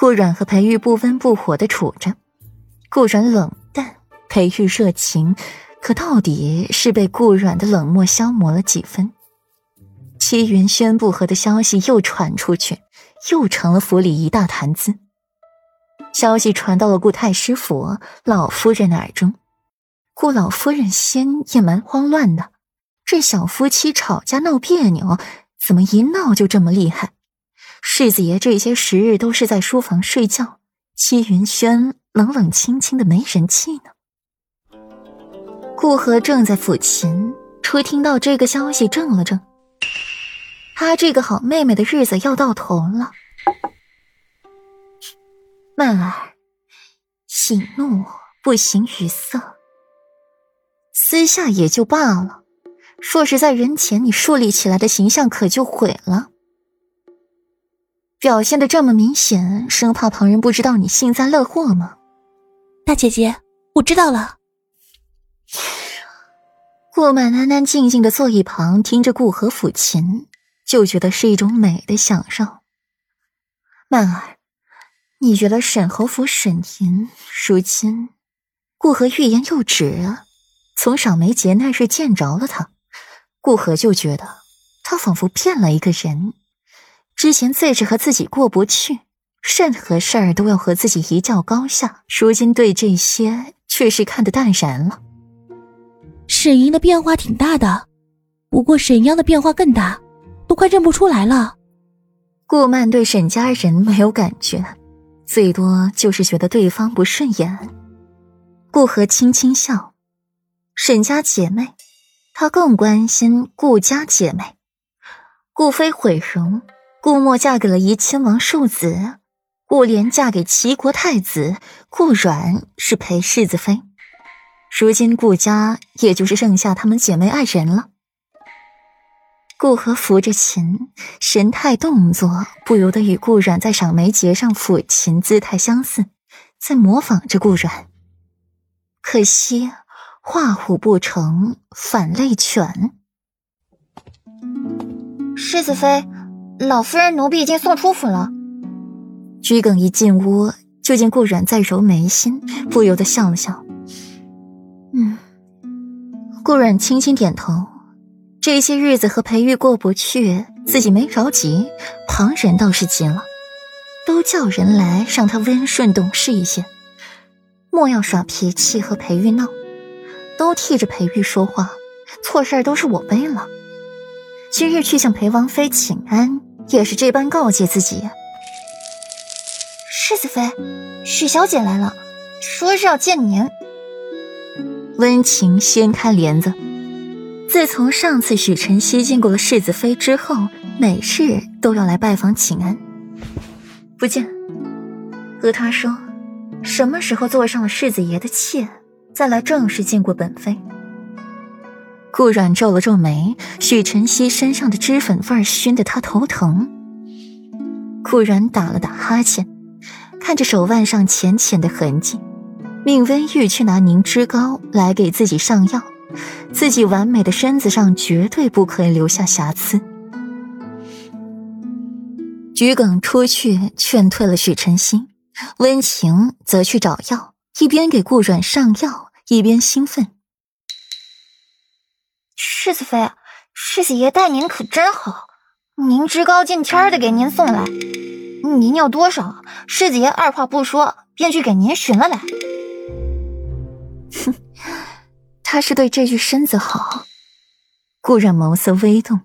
顾阮和裴玉不温不火的处着，顾阮冷淡，裴玉热情，可到底是被顾阮的冷漠消磨了几分。七云轩不和的消息又传出去，又成了府里一大谈资。消息传到了顾太师府老夫人的耳中，顾老夫人心也蛮慌乱的。这小夫妻吵架闹别扭，怎么一闹就这么厉害？世子爷这些时日都是在书房睡觉，戚云轩冷冷清清的没人气呢。顾河正在抚琴，初听到这个消息，怔了怔。他这个好妹妹的日子要到头了。曼儿，喜怒不形于色，私下也就罢了，若是在人前，你树立起来的形象可就毁了。表现的这么明显，生怕旁人不知道你幸灾乐祸吗？大姐姐，我知道了。顾曼安安静静的坐一旁，听着顾和抚琴，就觉得是一种美的享受。曼儿，你觉得沈侯府沈吟如今，顾和欲言又止啊，从赏梅节那日见着了他，顾和就觉得他仿佛变了一个人。之前最是和自己过不去，任何事儿都要和自己一较高下。如今对这些却是看得淡然了。沈莹的变化挺大的，不过沈央的变化更大，都快认不出来了。顾曼对沈家人没有感觉，最多就是觉得对方不顺眼。顾和轻轻笑，沈家姐妹，他更关心顾家姐妹。顾飞毁容。顾墨嫁给了怡亲王庶子，顾莲嫁给齐国太子，顾阮是裴世子妃。如今顾家也就是剩下她们姐妹二人了。顾和扶着琴，神态动作不由得与顾阮在赏梅节上抚琴姿态相似，在模仿着顾阮。可惜画虎不成反类犬。世子妃。老夫人，奴婢已经送出府了。桔梗一进屋，就见顾阮在揉眉心，不由得笑了笑。嗯，顾阮轻轻点头。这些日子和裴玉过不去，自己没着急，旁人倒是急了，都叫人来让他温顺懂事一些，莫要耍脾气和裴玉闹，都替着裴玉说话，错事都是我背了。今日去向裴王妃请安。也是这般告诫自己。世子妃，许小姐来了，说是要见您。温情掀开帘子。自从上次许晨曦见过了世子妃之后，每日都要来拜访请安。不见，和他说，什么时候坐上了世子爷的妾，再来正式见过本妃。顾阮皱了皱眉，许晨曦身上的脂粉味熏得他头疼。顾阮打了打哈欠，看着手腕上浅浅的痕迹，命温玉去拿凝脂膏来给自己上药，自己完美的身子上绝对不可以留下瑕疵。桔梗出去劝退了许晨曦，温情则去找药，一边给顾阮上药，一边兴奋。世子妃，世子爷待您可真好，凝脂膏见天的给您送来。您要多少，世子爷二话不说便去给您寻了来。哼，他是对这具身子好。顾然眸色微动，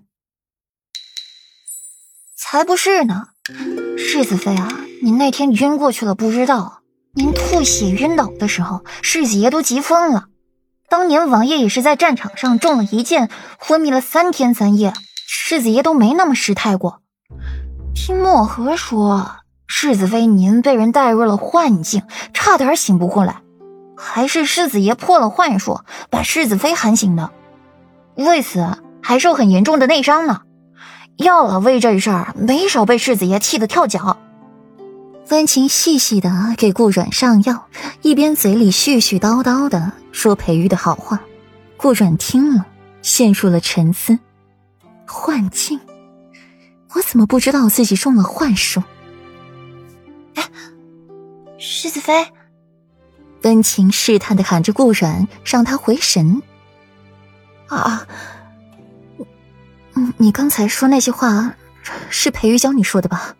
才不是呢。世子妃啊，您那天晕过去了，不知道。您吐血晕倒的时候，世子爷都急疯了。当年王爷也是在战场上中了一箭，昏迷了三天三夜，世子爷都没那么失态过。听墨荷说，世子妃您被人带入了幻境，差点醒不过来，还是世子爷破了幻术，把世子妃喊醒的，为此还受很严重的内伤呢。药老为这事儿没少被世子爷气得跳脚。温情细细的给顾阮上药，一边嘴里絮絮叨叨的说裴玉的好话。顾阮听了，陷入了沉思。幻境，我怎么不知道自己中了幻术？哎，世子妃。温情试探的喊着顾软，让他回神。啊，你你刚才说那些话，是裴玉教你说的吧？